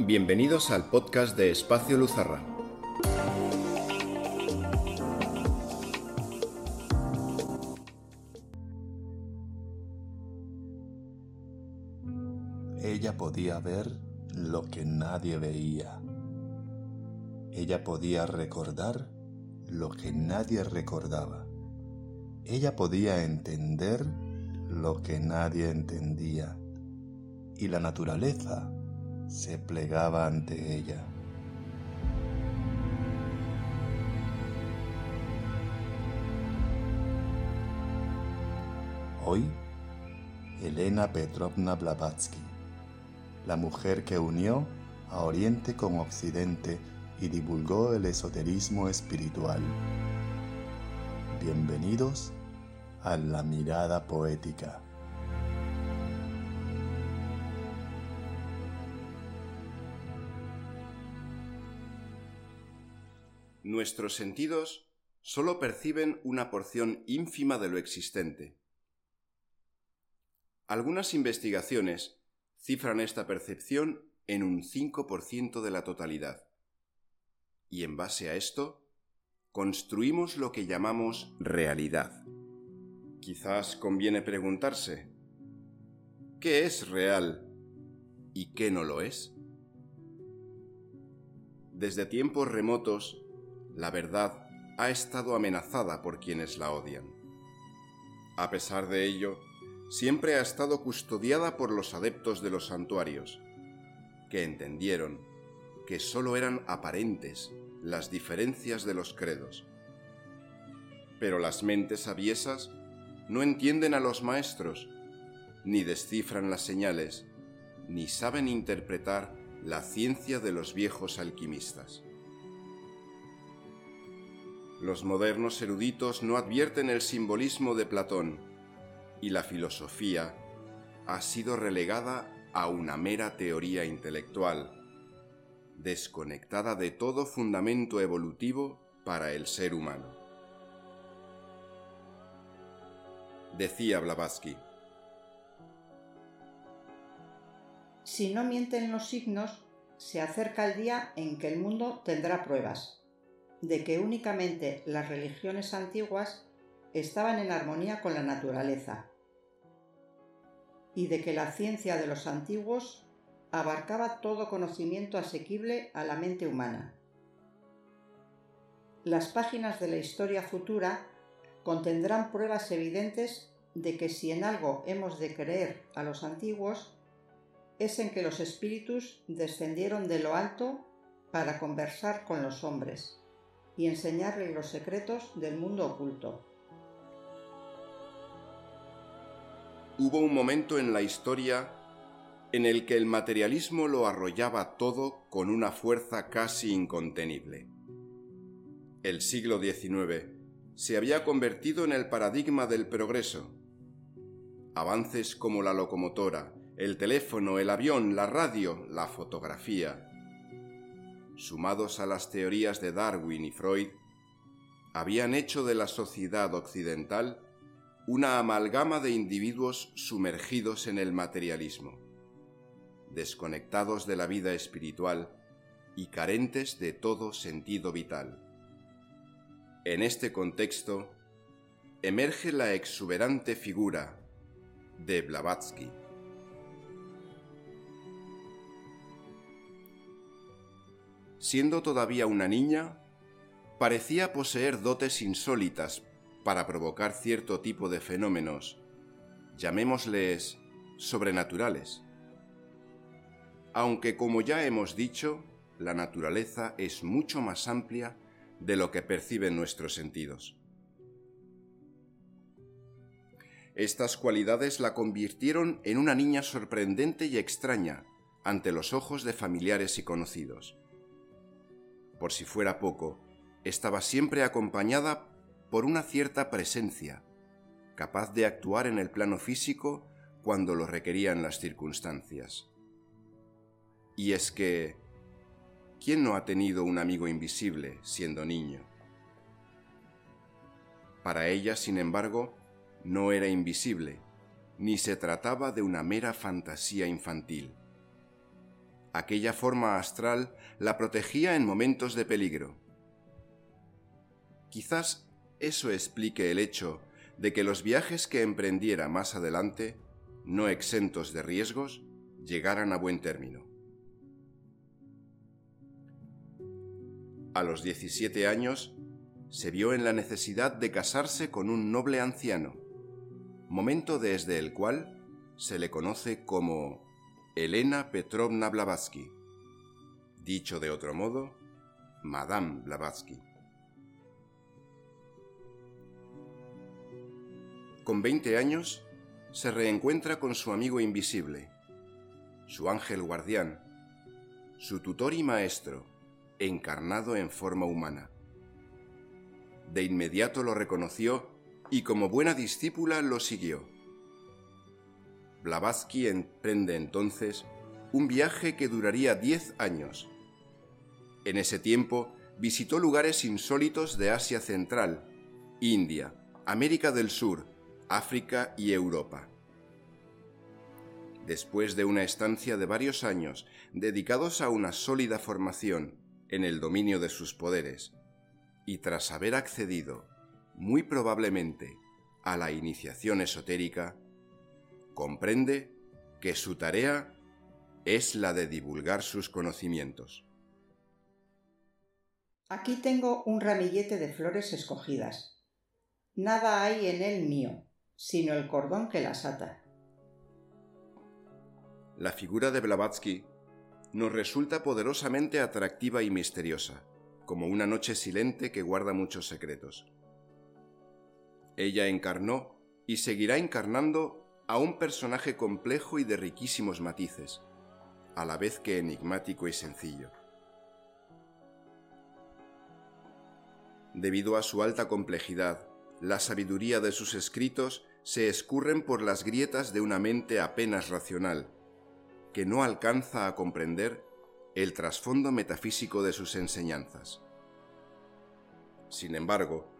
Bienvenidos al podcast de Espacio Luzarra. Ella podía ver lo que nadie veía. Ella podía recordar lo que nadie recordaba. Ella podía entender lo que nadie entendía. Y la naturaleza se plegaba ante ella. Hoy, Elena Petrovna Blavatsky, la mujer que unió a Oriente con Occidente y divulgó el esoterismo espiritual. Bienvenidos a la mirada poética. Nuestros sentidos solo perciben una porción ínfima de lo existente. Algunas investigaciones cifran esta percepción en un 5% de la totalidad. Y en base a esto, construimos lo que llamamos realidad. Quizás conviene preguntarse, ¿qué es real y qué no lo es? Desde tiempos remotos, la verdad ha estado amenazada por quienes la odian. A pesar de ello, siempre ha estado custodiada por los adeptos de los santuarios, que entendieron que sólo eran aparentes las diferencias de los credos. Pero las mentes aviesas no entienden a los maestros, ni descifran las señales, ni saben interpretar la ciencia de los viejos alquimistas. Los modernos eruditos no advierten el simbolismo de Platón y la filosofía ha sido relegada a una mera teoría intelectual, desconectada de todo fundamento evolutivo para el ser humano. Decía Blavatsky. Si no mienten los signos, se acerca el día en que el mundo tendrá pruebas de que únicamente las religiones antiguas estaban en armonía con la naturaleza y de que la ciencia de los antiguos abarcaba todo conocimiento asequible a la mente humana. Las páginas de la historia futura contendrán pruebas evidentes de que si en algo hemos de creer a los antiguos, es en que los espíritus descendieron de lo alto para conversar con los hombres y enseñarle los secretos del mundo oculto. Hubo un momento en la historia en el que el materialismo lo arrollaba todo con una fuerza casi incontenible. El siglo XIX se había convertido en el paradigma del progreso. Avances como la locomotora, el teléfono, el avión, la radio, la fotografía, sumados a las teorías de Darwin y Freud, habían hecho de la sociedad occidental una amalgama de individuos sumergidos en el materialismo, desconectados de la vida espiritual y carentes de todo sentido vital. En este contexto, emerge la exuberante figura de Blavatsky. Siendo todavía una niña, parecía poseer dotes insólitas para provocar cierto tipo de fenómenos, llamémosles sobrenaturales. Aunque como ya hemos dicho, la naturaleza es mucho más amplia de lo que perciben nuestros sentidos. Estas cualidades la convirtieron en una niña sorprendente y extraña ante los ojos de familiares y conocidos por si fuera poco, estaba siempre acompañada por una cierta presencia, capaz de actuar en el plano físico cuando lo requerían las circunstancias. Y es que, ¿quién no ha tenido un amigo invisible siendo niño? Para ella, sin embargo, no era invisible, ni se trataba de una mera fantasía infantil. Aquella forma astral la protegía en momentos de peligro. Quizás eso explique el hecho de que los viajes que emprendiera más adelante, no exentos de riesgos, llegaran a buen término. A los 17 años, se vio en la necesidad de casarse con un noble anciano, momento desde el cual se le conoce como Elena Petrovna Blavatsky, dicho de otro modo, Madame Blavatsky. Con 20 años, se reencuentra con su amigo invisible, su ángel guardián, su tutor y maestro, encarnado en forma humana. De inmediato lo reconoció y como buena discípula lo siguió. Blavatsky emprende entonces un viaje que duraría diez años. En ese tiempo visitó lugares insólitos de Asia Central, India, América del Sur, África y Europa. Después de una estancia de varios años dedicados a una sólida formación en el dominio de sus poderes, y tras haber accedido, muy probablemente, a la iniciación esotérica, comprende que su tarea es la de divulgar sus conocimientos. Aquí tengo un ramillete de flores escogidas. Nada hay en él mío, sino el cordón que las ata. La figura de Blavatsky nos resulta poderosamente atractiva y misteriosa, como una noche silente que guarda muchos secretos. Ella encarnó y seguirá encarnando a un personaje complejo y de riquísimos matices, a la vez que enigmático y sencillo. Debido a su alta complejidad, la sabiduría de sus escritos se escurren por las grietas de una mente apenas racional, que no alcanza a comprender el trasfondo metafísico de sus enseñanzas. Sin embargo,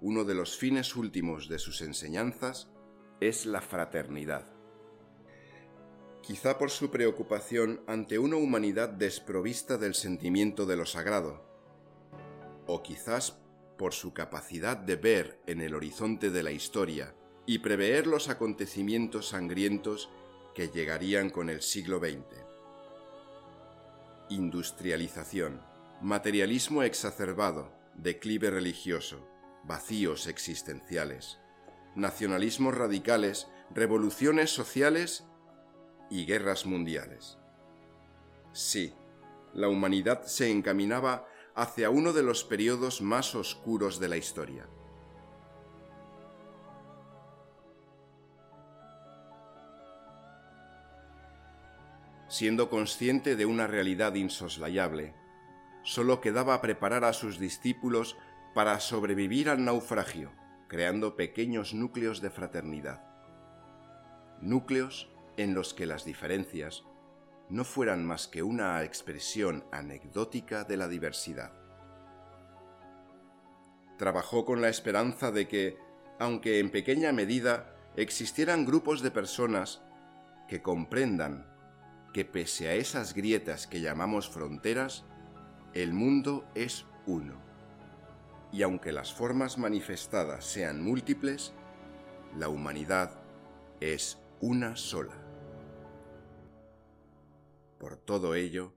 uno de los fines últimos de sus enseñanzas es la fraternidad. Quizá por su preocupación ante una humanidad desprovista del sentimiento de lo sagrado, o quizás por su capacidad de ver en el horizonte de la historia y prever los acontecimientos sangrientos que llegarían con el siglo XX. Industrialización, materialismo exacerbado, declive religioso, vacíos existenciales, nacionalismos radicales, revoluciones sociales y guerras mundiales. Sí, la humanidad se encaminaba hacia uno de los periodos más oscuros de la historia. siendo consciente de una realidad insoslayable. Solo quedaba preparar a sus discípulos para sobrevivir al naufragio, creando pequeños núcleos de fraternidad. Núcleos en los que las diferencias no fueran más que una expresión anecdótica de la diversidad. Trabajó con la esperanza de que, aunque en pequeña medida, existieran grupos de personas que comprendan que pese a esas grietas que llamamos fronteras, el mundo es uno. Y aunque las formas manifestadas sean múltiples, la humanidad es una sola. Por todo ello,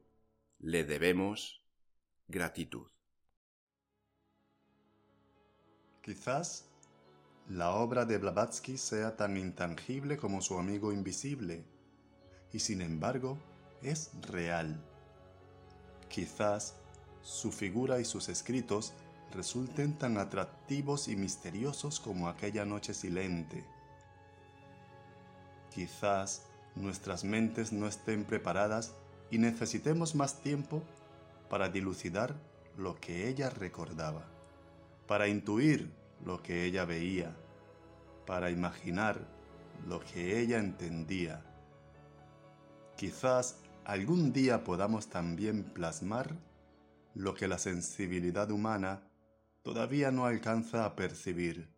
le debemos gratitud. Quizás la obra de Blavatsky sea tan intangible como su amigo invisible, y sin embargo es real. Quizás su figura y sus escritos resulten tan atractivos y misteriosos como aquella noche silente. Quizás nuestras mentes no estén preparadas y necesitemos más tiempo para dilucidar lo que ella recordaba, para intuir lo que ella veía, para imaginar lo que ella entendía Quizás algún día podamos también plasmar lo que la sensibilidad humana todavía no alcanza a percibir.